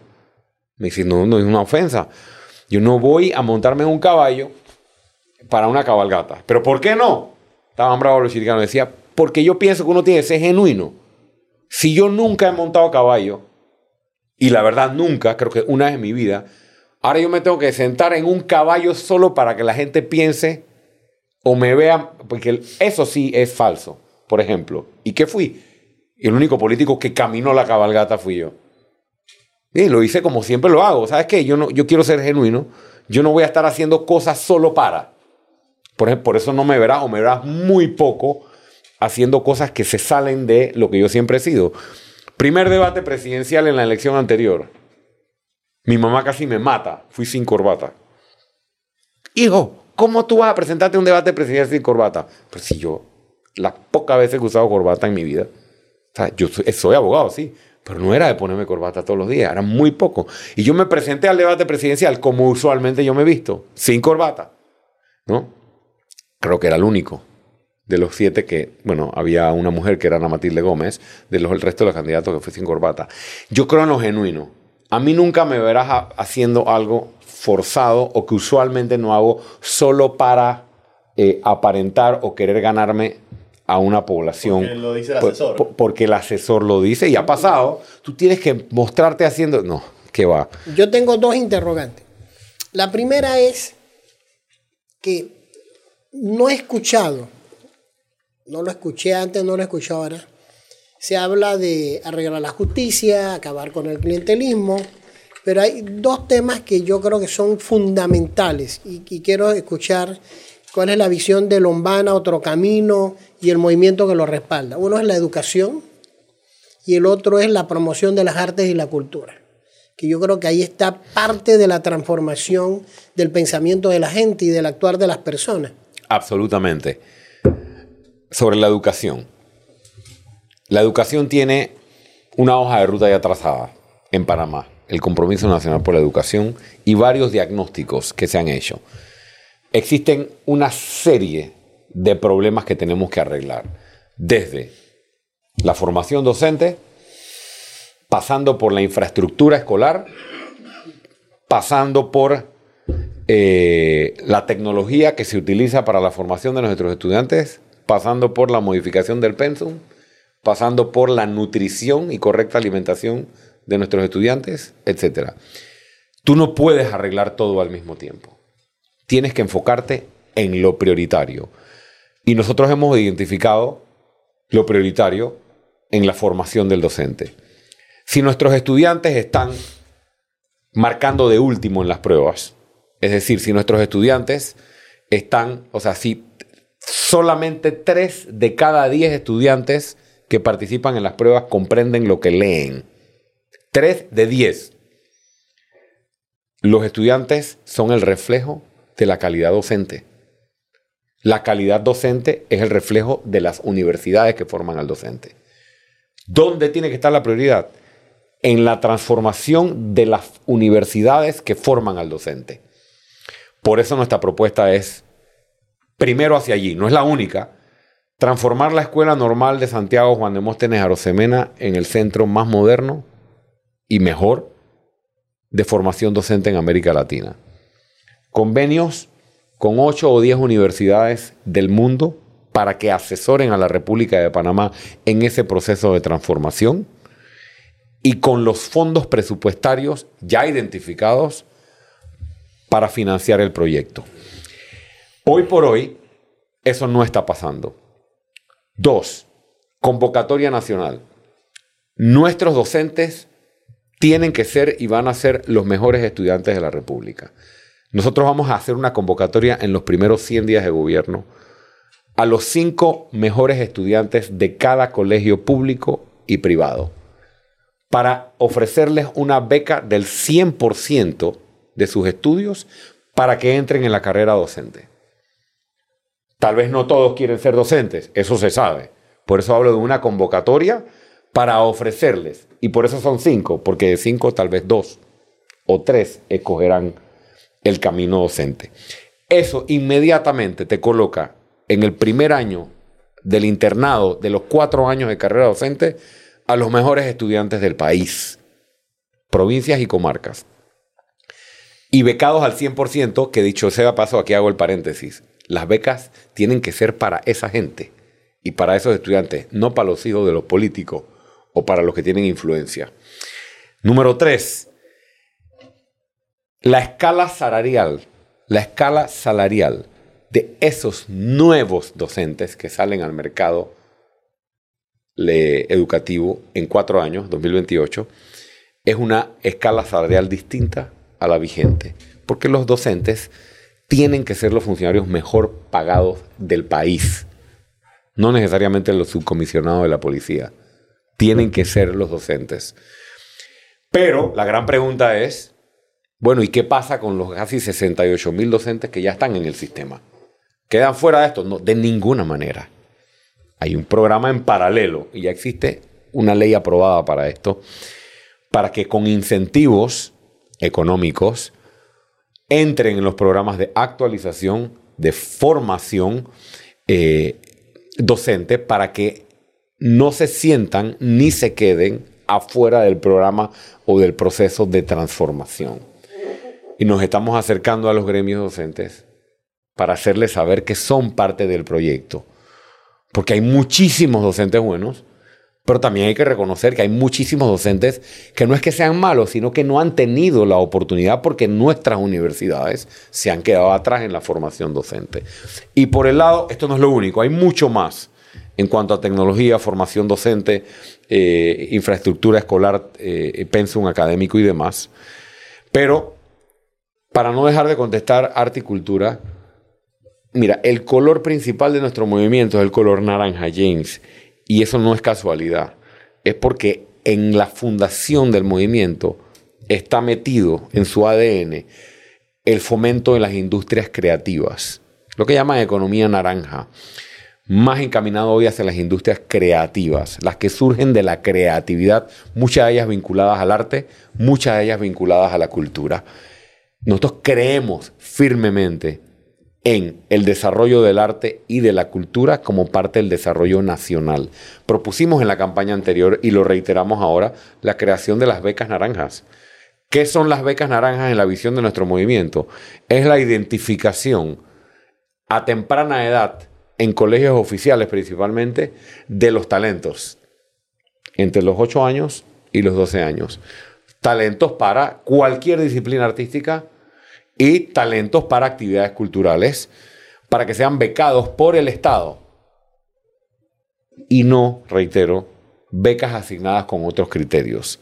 Me dice, no, no es una ofensa. Yo no voy a montarme en un caballo para una cabalgata. ¿Pero por qué no? Estaban bravos los chiricanos. Decía, porque yo pienso que uno tiene que ser genuino. Si yo nunca he montado caballo, y la verdad nunca, creo que una vez en mi vida, ahora yo me tengo que sentar en un caballo solo para que la gente piense o me vean, porque eso sí es falso, por ejemplo. ¿Y qué fui? El único político que caminó la cabalgata fui yo. Y lo hice como siempre lo hago. ¿Sabes qué? Yo, no, yo quiero ser genuino. Yo no voy a estar haciendo cosas solo para. Por, ejemplo, por eso no me verás o me verás muy poco haciendo cosas que se salen de lo que yo siempre he sido. Primer debate presidencial en la elección anterior. Mi mamá casi me mata. Fui sin corbata. Hijo, ¿cómo tú vas a presentarte un debate presidencial sin corbata? Pues si yo, las pocas veces que he usado corbata en mi vida, yo soy abogado, sí, pero no era de ponerme corbata todos los días, era muy poco. Y yo me presenté al debate presidencial como usualmente yo me he visto, sin corbata, ¿no? Creo que era el único de los siete que, bueno, había una mujer que era Ana Matilde Gómez, de los el resto de los candidatos que fue sin corbata. Yo creo en lo genuino. A mí nunca me verás haciendo algo forzado o que usualmente no hago solo para eh, aparentar o querer ganarme a una población. Porque lo dice el asesor. por- porque el asesor lo dice y ha pasado. Tú tienes que mostrarte haciendo... No, ¿qué va? Yo tengo dos interrogantes. La primera es que no he escuchado, no lo escuché antes, no lo escuché ahora. Se habla de arreglar la justicia, acabar con el clientelismo, pero hay dos temas que yo creo que son fundamentales y, y quiero escuchar cuál es la visión de Lombana, Otro Camino y el movimiento que lo respalda. Uno es la educación y el otro es la promoción de las artes y la cultura que yo creo que ahí está parte de la transformación del pensamiento de la gente y del actuar de las personas. Absolutamente. Sobre la educación. La educación tiene una hoja de ruta ya trazada en Panamá, el Compromiso Nacional por la Educación y varios diagnósticos que se han hecho. Existen una serie de problemas que tenemos que arreglar, desde la formación docente, pasando por la infraestructura escolar, pasando por eh, la tecnología que se utiliza para la formación de nuestros estudiantes, pasando por la modificación del pensum, pasando por la nutrición y correcta alimentación de nuestros estudiantes, etc. Tú no puedes arreglar todo al mismo tiempo. Tienes que enfocarte en lo prioritario. Y nosotros hemos identificado lo prioritario en la formación del docente. Si nuestros estudiantes están marcando de último en las pruebas, es decir, si nuestros estudiantes están, o sea, si solamente 3 de cada 10 estudiantes que participan en las pruebas comprenden lo que leen. 3 de 10. Los estudiantes son el reflejo de la calidad docente. La calidad docente es el reflejo de las universidades que forman al docente. ¿Dónde tiene que estar la prioridad? en la transformación de las universidades que forman al docente. Por eso nuestra propuesta es primero hacia allí, no es la única, transformar la Escuela Normal de Santiago Juan de Móstenes Arosemena en el centro más moderno y mejor de formación docente en América Latina. Convenios con ocho o diez universidades del mundo para que asesoren a la República de Panamá en ese proceso de transformación y con los fondos presupuestarios ya identificados para financiar el proyecto. Hoy por hoy, eso no está pasando. Dos, convocatoria nacional. Nuestros docentes tienen que ser y van a ser los mejores estudiantes de la República. Nosotros vamos a hacer una convocatoria en los primeros 100 días de gobierno a los cinco mejores estudiantes de cada colegio público y privado para ofrecerles una beca del 100% de sus estudios para que entren en la carrera docente. Tal vez no todos quieren ser docentes, eso se sabe. Por eso hablo de una convocatoria para ofrecerles. Y por eso son cinco, porque de cinco tal vez dos o tres escogerán el camino docente. Eso inmediatamente te coloca en el primer año del internado de los cuatro años de carrera docente a los mejores estudiantes del país, provincias y comarcas. Y becados al 100%, que dicho sea paso, aquí hago el paréntesis. Las becas tienen que ser para esa gente y para esos estudiantes, no para los hijos de los políticos o para los que tienen influencia. Número tres, la escala salarial, la escala salarial de esos nuevos docentes que salen al mercado educativo en cuatro años, 2028, es una escala salarial distinta a la vigente, porque los docentes tienen que ser los funcionarios mejor pagados del país, no necesariamente los subcomisionados de la policía, tienen que ser los docentes. Pero la gran pregunta es, bueno, ¿y qué pasa con los casi 68 mil docentes que ya están en el sistema? ¿Quedan fuera de esto? No, de ninguna manera. Hay un programa en paralelo y ya existe una ley aprobada para esto, para que con incentivos económicos entren en los programas de actualización, de formación eh, docente, para que no se sientan ni se queden afuera del programa o del proceso de transformación. Y nos estamos acercando a los gremios docentes para hacerles saber que son parte del proyecto. Porque hay muchísimos docentes buenos pero también hay que reconocer que hay muchísimos docentes que no es que sean malos, sino que no han tenido la oportunidad porque nuestras universidades se han quedado atrás en la formación docente. Y por el lado, esto no es lo único, hay mucho más en cuanto a tecnología, formación docente, eh, infraestructura escolar, eh, pensum académico y demás. Pero para no dejar de contestar arte y cultura, mira, el color principal de nuestro movimiento es el color naranja, James. Y eso no es casualidad, es porque en la fundación del movimiento está metido en su ADN el fomento de las industrias creativas, lo que llaman economía naranja, más encaminado hoy hacia las industrias creativas, las que surgen de la creatividad, muchas de ellas vinculadas al arte, muchas de ellas vinculadas a la cultura. Nosotros creemos firmemente en el desarrollo del arte y de la cultura como parte del desarrollo nacional. Propusimos en la campaña anterior y lo reiteramos ahora la creación de las becas naranjas. ¿Qué son las becas naranjas en la visión de nuestro movimiento? Es la identificación a temprana edad, en colegios oficiales principalmente, de los talentos entre los 8 años y los 12 años. Talentos para cualquier disciplina artística, y talentos para actividades culturales, para que sean becados por el Estado. Y no, reitero, becas asignadas con otros criterios.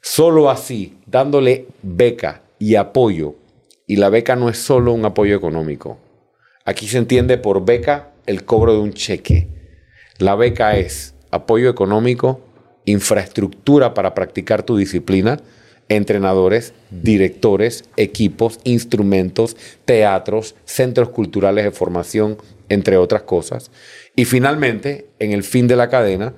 Solo así, dándole beca y apoyo, y la beca no es solo un apoyo económico. Aquí se entiende por beca el cobro de un cheque. La beca es apoyo económico, infraestructura para practicar tu disciplina, entrenadores, directores, equipos, instrumentos, teatros, centros culturales de formación, entre otras cosas. Y finalmente, en el fin de la cadena,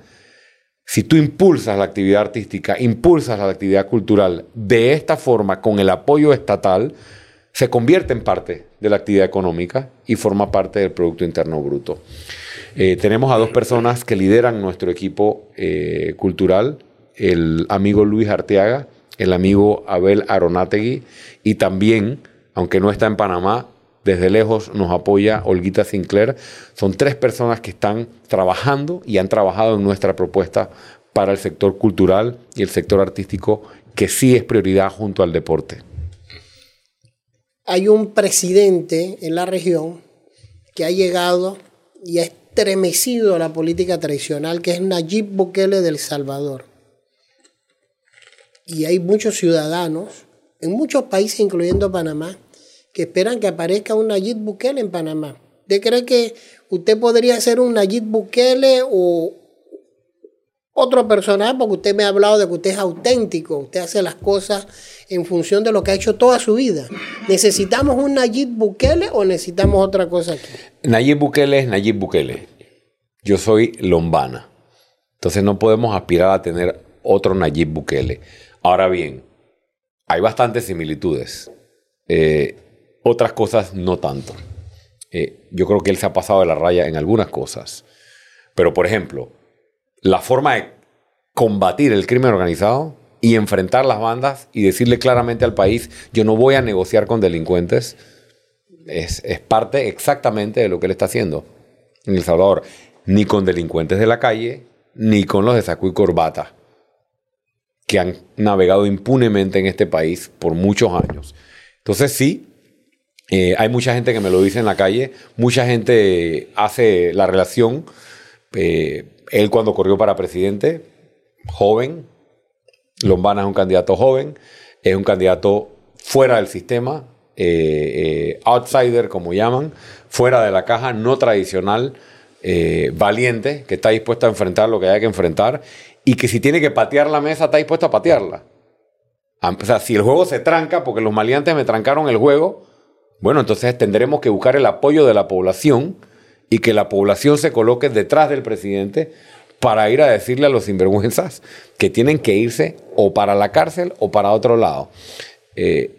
si tú impulsas la actividad artística, impulsas la actividad cultural de esta forma, con el apoyo estatal, se convierte en parte de la actividad económica y forma parte del Producto Interno Bruto. Eh, tenemos a dos personas que lideran nuestro equipo eh, cultural, el amigo Luis Arteaga, el amigo Abel Aronategui y también, aunque no está en Panamá, desde lejos nos apoya Olguita Sinclair. Son tres personas que están trabajando y han trabajado en nuestra propuesta para el sector cultural y el sector artístico, que sí es prioridad junto al deporte. Hay un presidente en la región que ha llegado y ha estremecido la política tradicional, que es Nayib Bukele del Salvador. Y hay muchos ciudadanos en muchos países, incluyendo Panamá, que esperan que aparezca un Nayib Bukele en Panamá. ¿Usted cree que usted podría ser un Nayib Bukele o otro personaje? Porque usted me ha hablado de que usted es auténtico, usted hace las cosas en función de lo que ha hecho toda su vida. ¿Necesitamos un Nayib Bukele o necesitamos otra cosa aquí? Nayib Bukele es Nayib Bukele. Yo soy lombana. Entonces no podemos aspirar a tener otro Nayib Bukele. Ahora bien, hay bastantes similitudes. Eh, otras cosas no tanto. Eh, yo creo que él se ha pasado de la raya en algunas cosas. Pero, por ejemplo, la forma de combatir el crimen organizado y enfrentar las bandas y decirle claramente al país, yo no voy a negociar con delincuentes, es, parte exactamente de lo que él está haciendo en El Salvador. Ni con delincuentes de la calle, ni con los de saco y corbata, que han navegado impunemente en este país por muchos años. Entonces sí, eh, hay mucha gente que me lo dice en la calle, mucha gente hace la relación. Eh, él cuando corrió para presidente, joven, Lombana es un candidato joven, es un candidato fuera del sistema, eh, outsider como llaman, fuera de la caja, no tradicional, valiente, que está dispuesto a enfrentar lo que haya que enfrentar y que si tiene que patear la mesa está dispuesto a patearla. O sea, si el juego se tranca, porque los maleantes me trancaron el juego, bueno, entonces tendremos que buscar el apoyo de la población y que la población se coloque detrás del presidente para ir a decirle a los sinvergüenzas que tienen que irse o para la cárcel o para otro lado. Eh,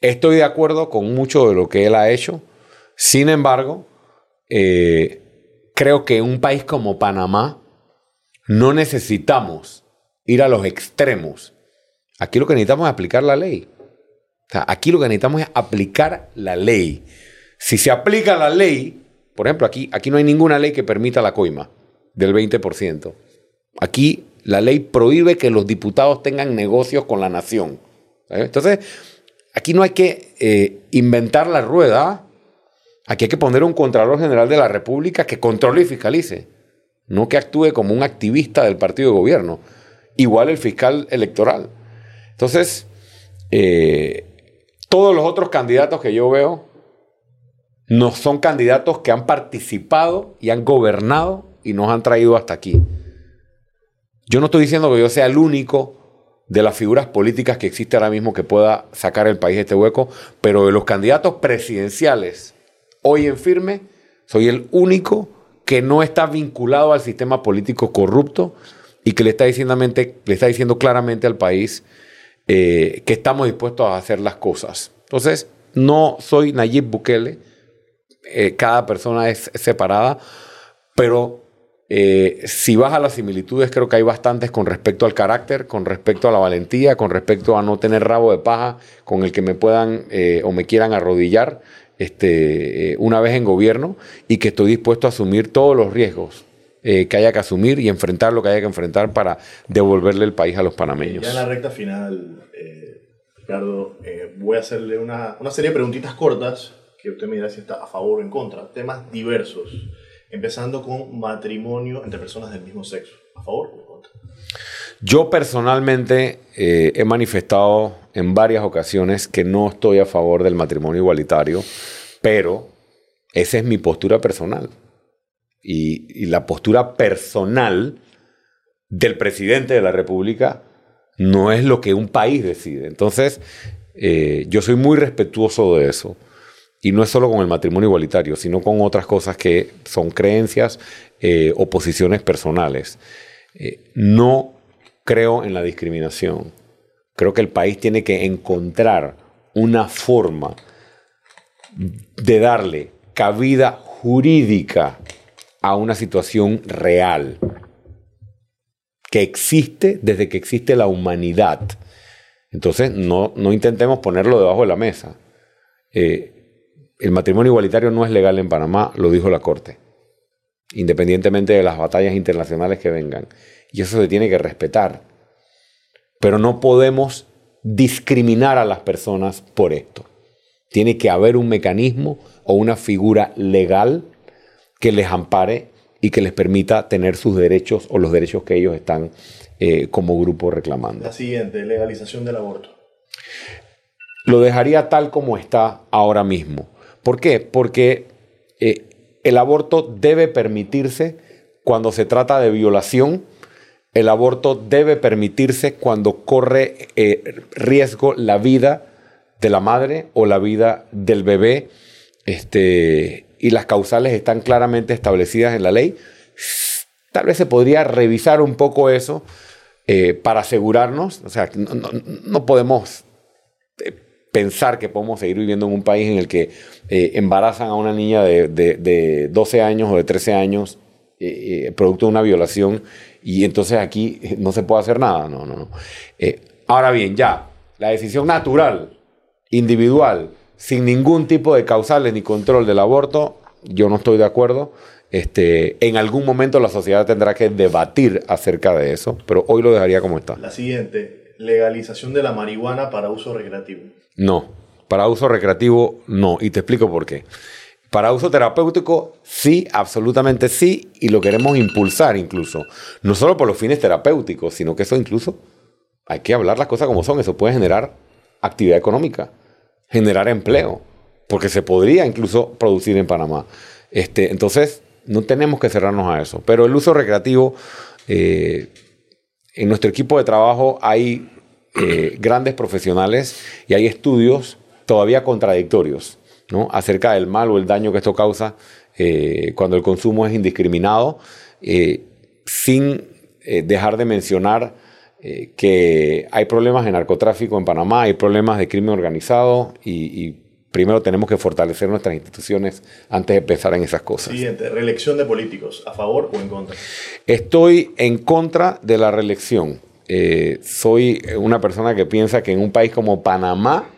estoy de acuerdo con mucho de lo que él ha hecho. Sin embargo, eh, creo que un país como Panamá no necesitamos ir a los extremos. Aquí lo que necesitamos es aplicar la ley aquí lo que necesitamos es aplicar la ley. Si se aplica la ley, por ejemplo, aquí, aquí no hay ninguna ley que permita la coima del 20%. Aquí la ley prohíbe que los diputados tengan negocios con la nación. Entonces, aquí no hay que eh, inventar la rueda. Aquí hay que poner un Contralor General de la República que controle y fiscalice, no que actúe como un activista del partido de gobierno. Igual el fiscal electoral. Entonces, eh, todos los otros candidatos que yo veo no son candidatos que han participado y han gobernado y nos han traído hasta aquí. Yo no estoy diciendo que yo sea el único de las figuras políticas que existe ahora mismo que pueda sacar el país de este hueco, pero de los candidatos presidenciales hoy en firme, soy el único que no está vinculado al sistema político corrupto y que le está diciendo, claramente al país eh, que estamos dispuestos a hacer las cosas. Entonces, no soy Nayib Bukele, eh, cada persona es separada, pero eh, si vas a las similitudes, creo que hay bastantes con respecto al carácter, con respecto a la valentía, con respecto a no tener rabo de paja con el que me puedan o me quieran arrodillar este, una vez en gobierno y que estoy dispuesto a asumir todos los riesgos eh, que haya que asumir y enfrentar lo que haya que enfrentar para devolverle el país a los panameños. Ya en la recta final, eh, Ricardo, eh, voy a hacerle una, una, serie de preguntitas cortas que usted me dirá si está a favor o en contra. Temas diversos, empezando con matrimonio entre personas del mismo sexo. ¿A favor o en contra? Yo personalmente he manifestado en varias ocasiones que no estoy a favor del matrimonio igualitario, pero esa es mi postura personal y, la postura personal del presidente de la República no es lo que un país decide. Entonces, eh, yo soy muy respetuoso de eso. Y no es solo con el matrimonio igualitario, sino con otras cosas que son creencias eh, o posiciones personales. Eh, no creo en la discriminación. Creo que el país tiene que encontrar una forma de darle cabida jurídica a una situación real que existe desde que existe la humanidad. Entonces, no, no intentemos ponerlo debajo de la mesa. Eh, el matrimonio igualitario no es legal en Panamá, lo dijo la Corte, independientemente de las batallas internacionales que vengan. Y eso se tiene que respetar. Pero no podemos discriminar a las personas por esto. Tiene que haber un mecanismo o una figura legal que les ampare y que les permita tener sus derechos o los derechos que ellos están eh, como grupo reclamando. La siguiente, legalización del aborto. Lo dejaría tal como está ahora mismo. ¿Por qué? Porque eh, el aborto debe permitirse cuando se trata de violación, el aborto debe permitirse cuando corre eh, riesgo la vida de la madre o la vida del bebé, este, y las causales están claramente establecidas en la ley. Tal vez se podría revisar un poco eso eh, para asegurarnos, o sea, no, podemos eh, pensar que podemos seguir viviendo en un país en el que embarazan a una niña de, de, 12 años o de 13 años producto de una violación y entonces aquí no se puede hacer nada. No, no, no. ahora bien, ya, la decisión natural individual, sin ningún tipo de causales ni control del aborto, yo no estoy de acuerdo. Este, en algún momento la sociedad tendrá que debatir acerca de eso, pero hoy lo dejaría como está. La siguiente, legalización de la marihuana para uso recreativo. No, para uso recreativo no, y te explico por qué. Para uso terapéutico, sí, absolutamente sí, y lo queremos impulsar incluso. No solo por los fines terapéuticos, sino que eso incluso hay que hablar las cosas como son. Eso puede generar actividad económica generar empleo, porque se podría incluso producir en Panamá. Este, entonces, no tenemos que cerrarnos a eso. Pero el uso recreativo, eh, en nuestro equipo de trabajo hay eh, grandes profesionales y hay estudios todavía contradictorios ¿no? acerca del mal o el daño que esto causa eh, cuando el consumo es indiscriminado, sin dejar de mencionar eh, que hay problemas de narcotráfico en Panamá, hay problemas de crimen organizado y, primero tenemos que fortalecer nuestras instituciones antes de pensar en esas cosas. Siguiente, reelección de políticos, ¿a favor o en contra? Estoy en contra de la reelección. Eh, soy una persona que piensa que en un país como Panamá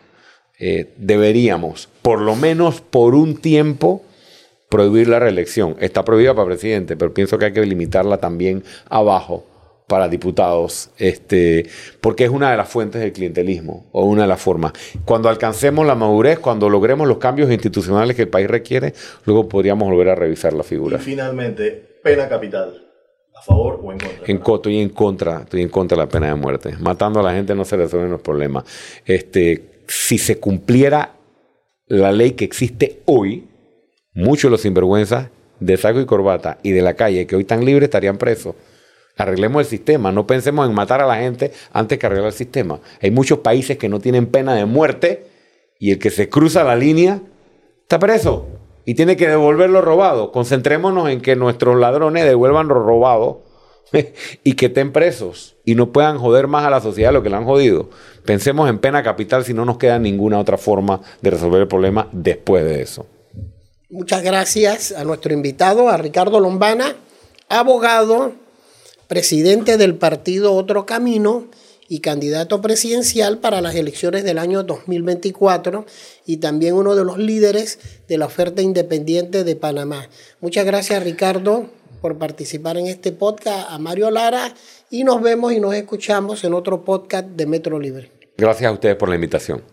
eh, deberíamos, por lo menos por un tiempo, prohibir la reelección. Está prohibida para presidente, pero pienso que hay que limitarla también abajo para diputados, este, porque es una de las fuentes del clientelismo o una de las formas. Cuando alcancemos la madurez, cuando logremos los cambios institucionales que el país requiere, luego podríamos volver a revisar la figura. Y finalmente, pena capital. ¿A favor o en contra? En, estoy en contra, estoy en contra de la pena de muerte. Matando a la gente no se resuelven los problemas. Este, si se cumpliera la ley que existe hoy, muchos de los sinvergüenzas de saco y corbata y de la calle que hoy están libres estarían presos. Arreglemos el sistema, no pensemos en matar a la gente antes que arreglar el sistema. Hay muchos países que no tienen pena de muerte y el que se cruza la línea está preso y tiene que devolver lo robado. Concentrémonos en que nuestros ladrones devuelvan lo robado (laughs) y que estén presos y no puedan joder más a la sociedad de lo que le han jodido. Pensemos en pena capital si no nos queda ninguna otra forma de resolver el problema después de eso. Muchas gracias a nuestro invitado, a Ricardo Lombana, abogado presidente del partido Otro Camino y candidato presidencial para las elecciones del año 2024 y también uno de los líderes de la oferta independiente de Panamá. Muchas gracias Ricardo por participar en este podcast, a Mario Lara y nos vemos y nos escuchamos en otro podcast de Metro Libre. Gracias a ustedes por la invitación.